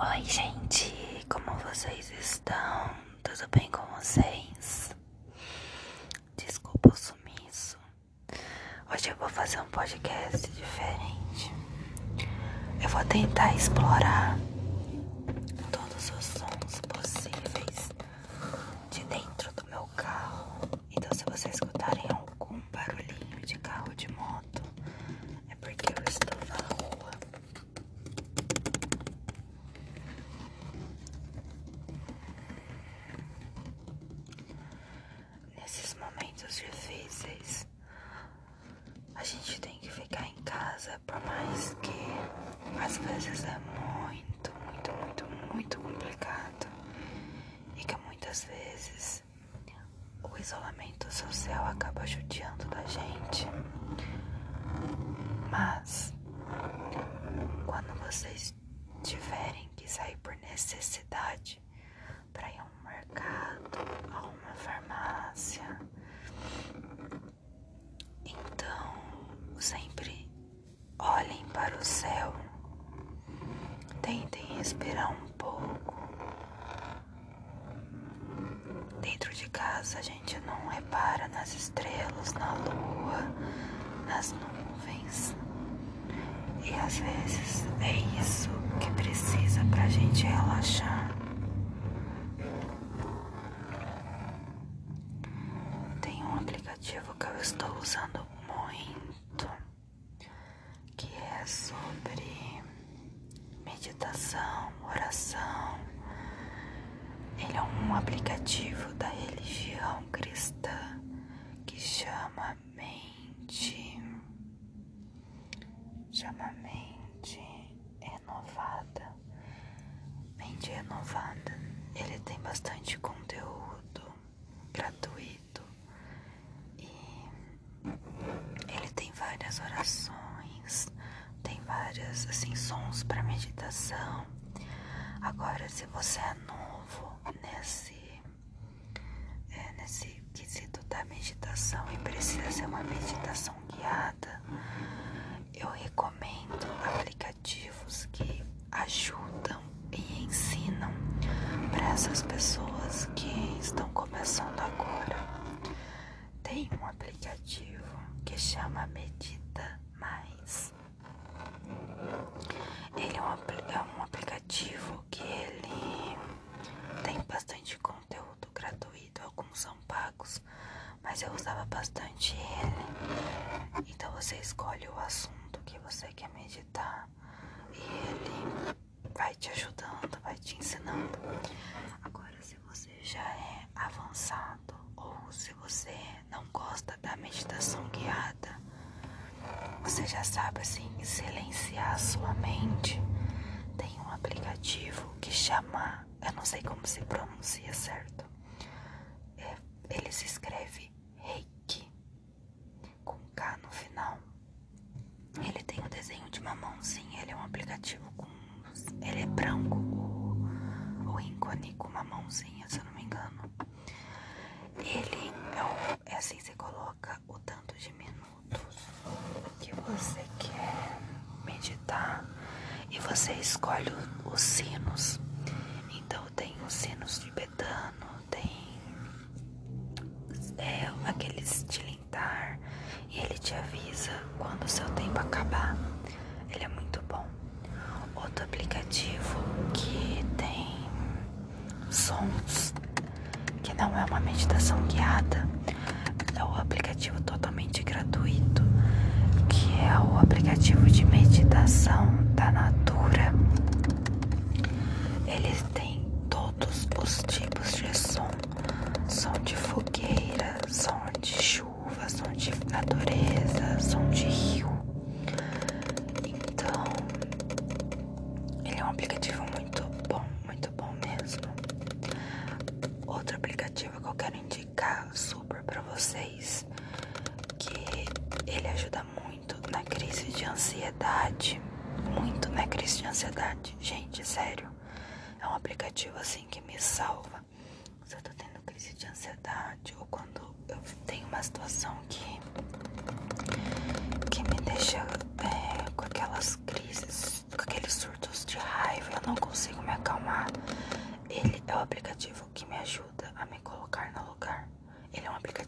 Oi, gente, como vocês estão? Tudo bem com vocês? Desculpa o sumiço. Hoje eu vou fazer um podcast diferente. Eu vou tentar explorar todos os sons possíveis de dentro do meu carro. Então, se vocês escutarem algum barulhinho de carro de moto, é porque eu estou na rua. Nesses momentos difíceis, a gente tem que ficar em casa, por mais que às vezes é muito, muito, muito, muito complicado e que muitas vezes o social acaba judiando da gente. Mas quando vocês tiverem que sair por necessidade para ir a um mercado, a uma farmácia, então sempre olhem para o céu, tentem respirar um pouco. Dentro de casa a gente não repara nas estrelas, na lua, nas nuvens. E às vezes é isso que precisa pra gente relaxar. Tem um aplicativo que eu estou usando muito, que é sobre meditação, oração. Ele é um aplicativo da religião cristã que chama Mente. Chama Mente Renovada. Mente Renovada. Ele tem bastante conteúdo gratuito e ele tem várias orações, tem várias assim sons para meditação. Agora, se você é novo nesse é, nesse da meditação e precisa ser uma meditação guiada, eu recomendo aplicativos que ajudam e ensinam para essas pessoas que estão começando agora. Tem um aplicativo que chama Medita Mais. Ele é um, é um aplicativo que ele tem bastante conteúdo gratuito, alguns são pagos, mas eu usava bastante ele. Então você escolhe o assunto que você quer meditar e ele vai te ajudando, vai te ensinando. Agora, se você já é avançado ou se você não gosta da meditação guiada, sabe assim silenciar sua mente. Tem um aplicativo que chama, eu não sei como se pronuncia certo. É, ele se escreve Reiki com K no final. Ele tem o desenho de uma mãozinha, ele é um aplicativo com. Ele é branco, o, o ícone com uma mãozinha, se eu não me engano. Ele é, um, é assim, você coloca o tanto de minutos que você quer meditar e você escolhe os sinos. Então tem os sinos tibetano, tem é, aqueles tilintar e ele te avisa quando o seu tempo acabar. Ele é muito bom. Outro aplicativo que tem sons, que não é uma meditação guiada, é o aplicativo totalmente gratuito, que é o aplicativo de meditação da Natura. Ele tem todos os tipos de som, som de fogueira, som de chuva, som de natureza, som de rio. Então, ele é um aplicativo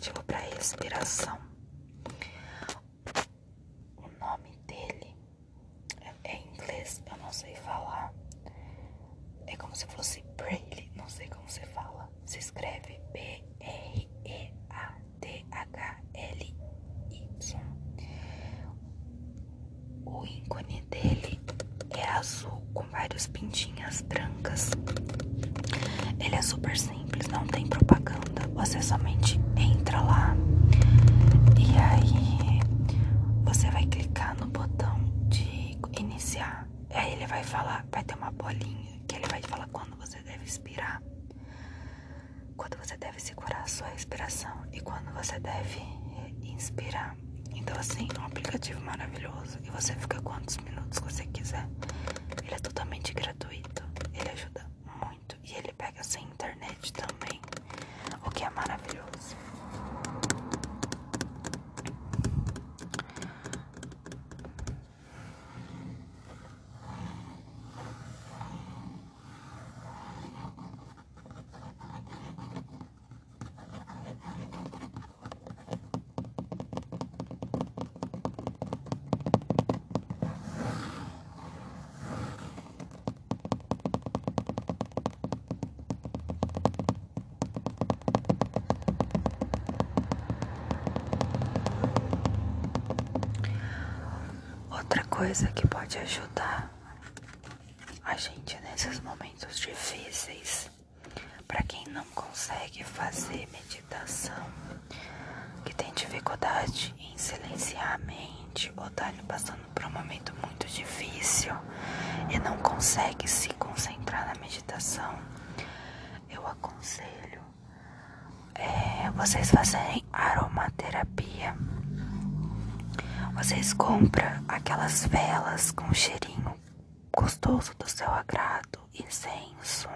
ótimo para a respiração. Vai falar, vai ter uma bolinha que ele vai falar quando você deve expirar, quando você deve segurar a sua respiração e quando você deve inspirar. Então assim, um aplicativo maravilhoso. E você fica quantos minutos você quiser. Ele é totalmente gratuito, ele ajuda muito. E ele pega sem internet também, o que é maravilhoso. Outra coisa que pode ajudar a gente nesses momentos difíceis, para quem não consegue fazer meditação, que tem dificuldade em silenciar a mente ou tá passando por um momento muito difícil e não consegue se concentrar na meditação, eu aconselho é, vocês fazerem aromaterapia. Vocês compram aquelas velas com cheirinho gostoso do seu agrado, incenso.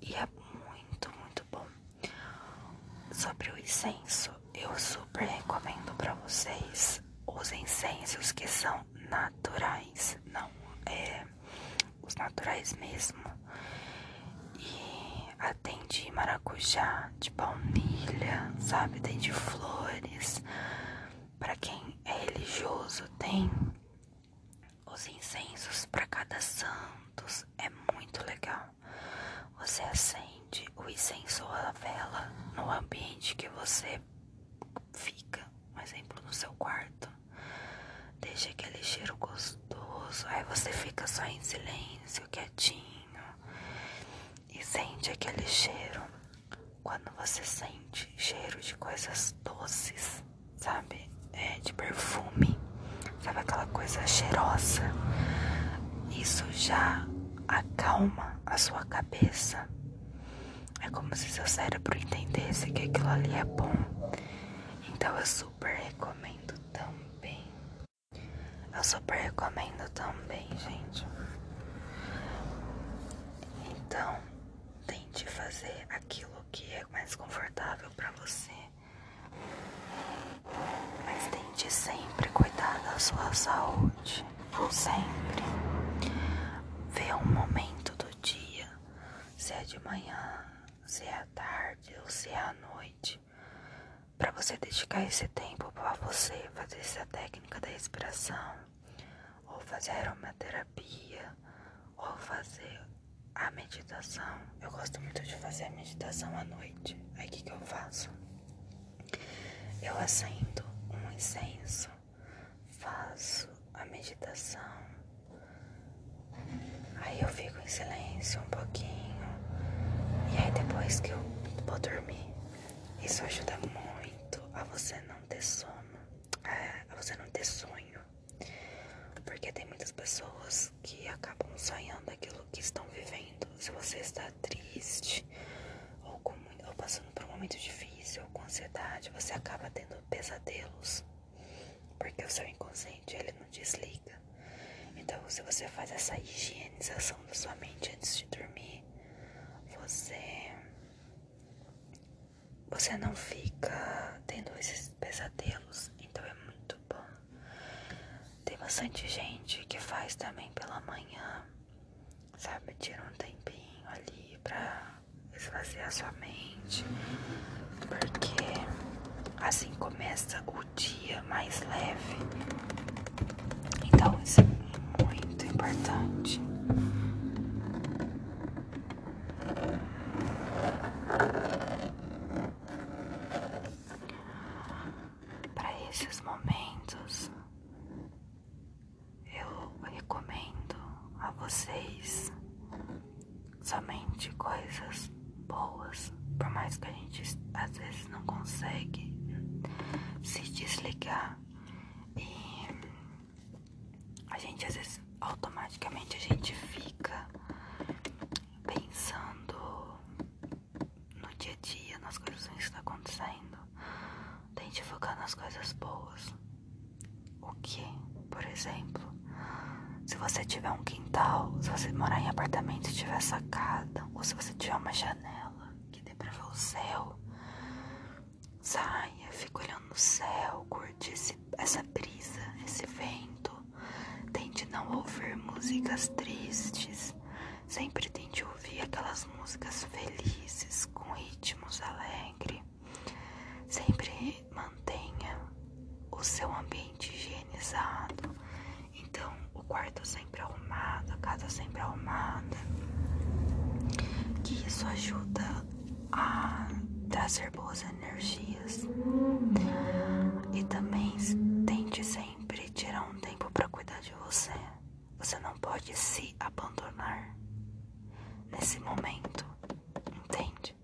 E é muito, muito bom. Sobre o incenso, eu super recomendo para vocês os incensos que são naturais, não é os naturais mesmo. E a tem de maracujá, de baunilha, sabe? Tem de flores. Para quem é religioso, tem os incensos para cada santos. É muito legal. Você acende o incenso ou a vela no ambiente que você fica, por exemplo, no seu quarto. Deixa aquele cheiro gostoso. Aí você fica só em silêncio, quietinho. E sente aquele cheiro. Quando você sente cheiro de coisas doces, sabe? É, de perfume, sabe aquela coisa cheirosa? Isso já acalma a sua cabeça. É como se seu cérebro entendesse que aquilo ali é bom. Então eu super recomendo também. Eu super recomendo também, gente. Então, tente fazer aquilo que é mais confortável para você. Mas tente sempre cuidar da sua saúde. Sempre. Vê um momento do dia, se é de manhã, se é à tarde ou se é à noite, para você dedicar esse tempo para você fazer essa técnica da respiração, ou fazer aromaterapia, ou fazer a meditação. Eu gosto muito de fazer a meditação à noite. Aí o que, que eu faço? Eu acendo um incenso, faço a meditação. Aí eu fico em silêncio um pouquinho. E aí depois que eu vou dormir, isso ajuda muito a você não ter sono, a você não ter sonho. Porque tem muitas pessoas que acabam sonhando aquilo que estão vivendo. Se você está triste ou, com, ou passando por um momento difícil ansiedade, você acaba tendo pesadelos. Porque o seu inconsciente ele não desliga. Então, se você faz essa higienização da sua mente antes de dormir, você você não fica tendo esses pesadelos. Então é muito bom. Tem bastante gente que faz também pela manhã, sabe? Tira um tempinho ali pra esvaziar sua mente, porque assim começa o dia mais leve. Então isso é muito importante. importante. Para esses momentos, eu recomendo a vocês somente coisas boas, por mais que a gente às vezes não consegue se desligar e a gente às vezes automaticamente a gente fica pensando no dia a dia, nas coisas que estão acontecendo. Tente focar nas coisas boas. O que, por exemplo, se você tiver um quintal, se você morar em apartamento e tiver sacada, ou se você tiver uma janela que dê pra ver o céu, saia, fica olhando no céu, curte esse, essa brisa, esse vento. Tente não ouvir músicas tristes. Sempre tente ouvir aquelas músicas felizes, ritmos alegres. Sempre mantenha o seu ambiente higienizado. Então, o quarto sempre arrumado, a casa sempre arrumada. Que isso ajuda a trazer boas energias. E também tente sempre tirar um tempo para cuidar de você. Você não pode se abandonar nesse momento, entende?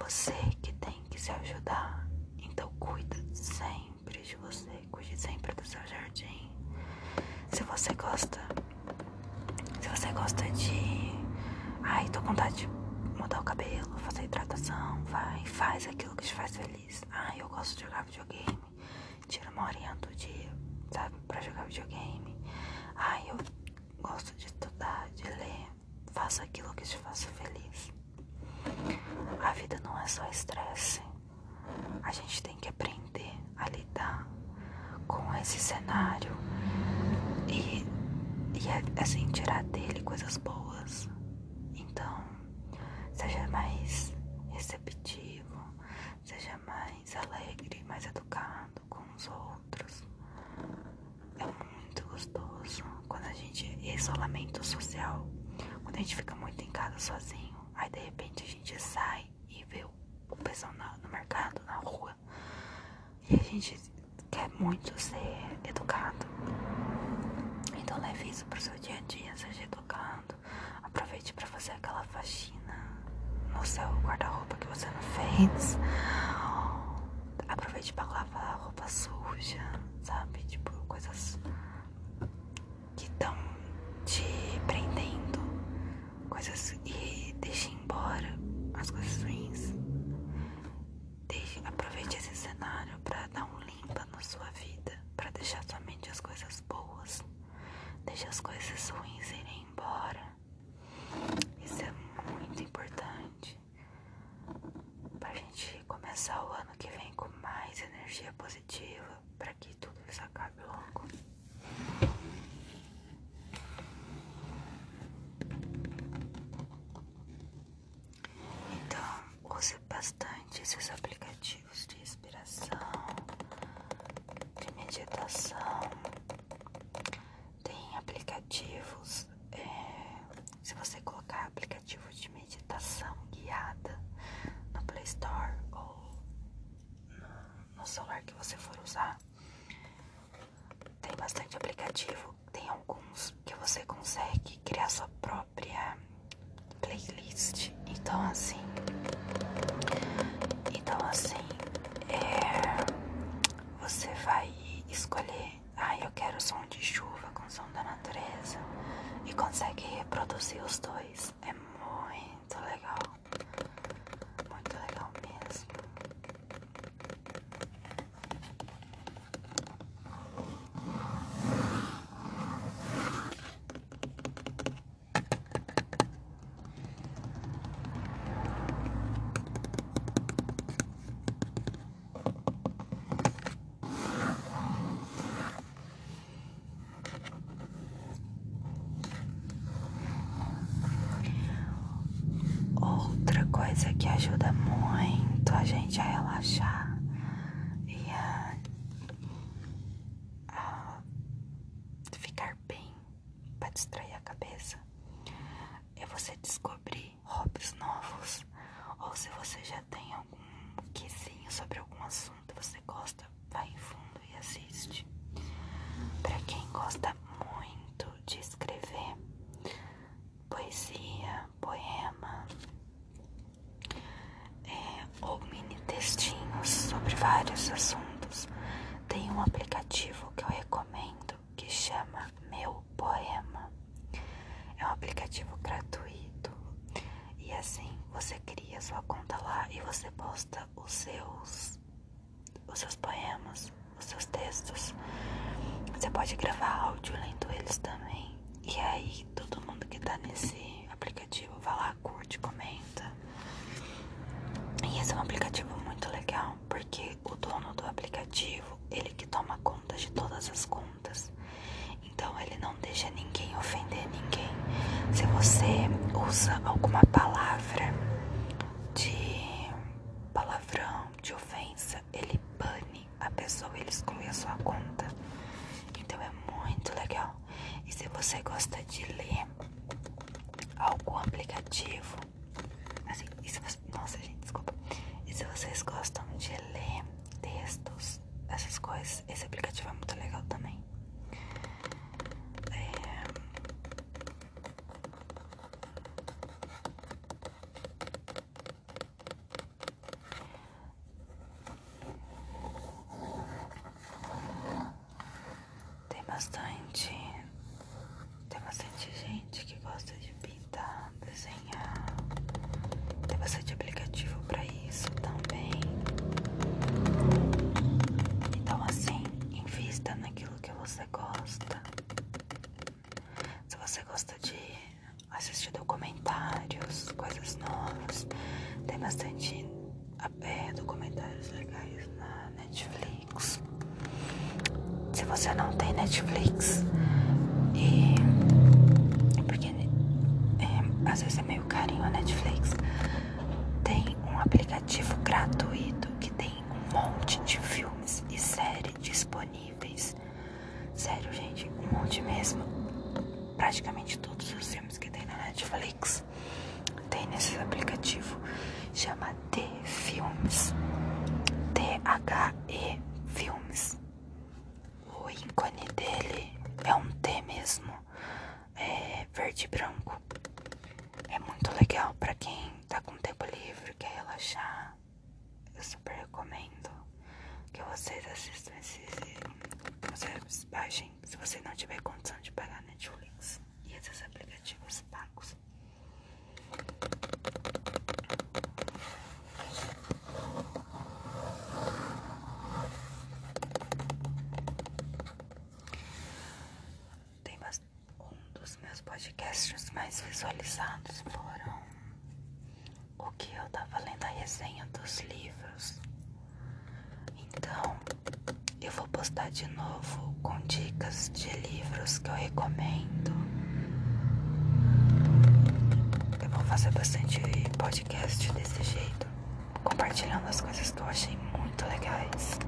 Você que tem que se ajudar. Então cuida sempre de você, cuide sempre do seu jardim. Se você gosta, se você gosta de, ai, tô com vontade de mudar o cabelo, fazer hidratação, vai, faz aquilo que te faz feliz. Ai, eu gosto de jogar videogame, tira uma horinha do dia, sabe, pra jogar videogame. Ai, eu gosto de estudar, de ler, faça aquilo que te faça feliz. A vida não é só estresse. A gente tem que aprender a lidar com esse cenário e, e assim tirar dele coisas boas. Então, seja mais receptivo, seja mais alegre, mais educado com os outros. É muito gostoso quando a gente. Isolamento social. Quando a gente fica muito em casa sozinho. Aí de repente a gente sai e vê o pessoal no mercado, na rua. E a gente quer muito ser educado. Então leve isso pro seu dia a dia, seja educado. Aproveite para fazer aquela faxina no seu guarda-roupa que você não fez. Aproveite para lavar a roupa suja, sabe? Tipo, coisas que estão te prendendo. Coisas e deixe embora as coisas ruins. Deixe, aproveite esse cenário para dar um limpa na sua vida, para deixar somente as coisas boas. Deixe as coisas ruins irem embora. Isso é muito importante pra gente começar o ano que vem com mais energia positiva para que tudo isso acabe logo. Então, use bastante esses aplicativos de inspiração, de meditação. Tem aplicativos, é, se você colocar aplicativo de meditação guiada no Play Store ou no, no celular que você for usar, tem bastante aplicativo. Tem alguns que você consegue criar sua própria playlist. Então assim, então assim, é, você vai escolher, ah, eu quero som de chuva com som da natureza e consegue reproduzir os dois. É muito legal, muito legal mesmo. Outra coisa que ajuda muito a gente a relaxar e a, a ficar bem, para distrair a cabeça é você descobrir hobbies novos. Ou se você já tem algum quesinho sobre algum assunto você gosta, vai em fundo e assiste. Para quem gosta muito de escrever poesia, poema é, ou mini textinhos sobre vários assuntos, tem um aplicativo que eu recomendo que chama Meu Poema. É um aplicativo gratuito e assim você cria sua conta lá e você posta os seus os seus poemas, os seus textos. Você pode gravar áudio lendo eles também. E aí todo mundo que tá nesse aplicativo vai lá, curte, comenta. E esse é um aplicativo muito legal, porque o dono do aplicativo, ele que toma conta de todas as contas. Então ele não deixa ninguém ofender ninguém. Se você usa alguma palavra de palavrão, de ofensa, ele bane a pessoa, ele exclui a sua conta. Então é muito legal. E se você gosta de ler algum aplicativo, assim, e se você, nossa gente, desculpa. E se vocês gostam de ler textos, essas coisas, esse aplicativo é muito legal também. É... Tem bastante. Tem bastante gente que gosta de pintar, desenhar. Tem bastante aplicativo para isso também. Então, assim, invista naquilo que você gosta. Se você gosta de assistir documentários, coisas novas, tem bastante é, documentários legais na Netflix. Você não tem Netflix, e porque é, às vezes é meio carinho a Netflix, tem um aplicativo gratuito que tem um monte de filmes e séries disponíveis. Sério, gente, um monte mesmo. Praticamente todos os filmes que tem na Netflix tem nesse aplicativo. Chama T Filmes. T-H-E Filmes. O ícone dele é um T mesmo. É verde e branco. É muito legal pra quem tá com tempo livre, quer relaxar. Eu super recomendo que vocês assistam esse. Que vocês baixem se você não tiver condição de pagar Netflix e esses aplicativos pagos. Tem meus podcasts mais visualizados foram o que eu tava lendo a resenha dos livros. Então, eu vou postar de novo com dicas de livros que eu recomendo. Eu vou fazer bastante podcast desse jeito, compartilhando as coisas que eu achei muito legais.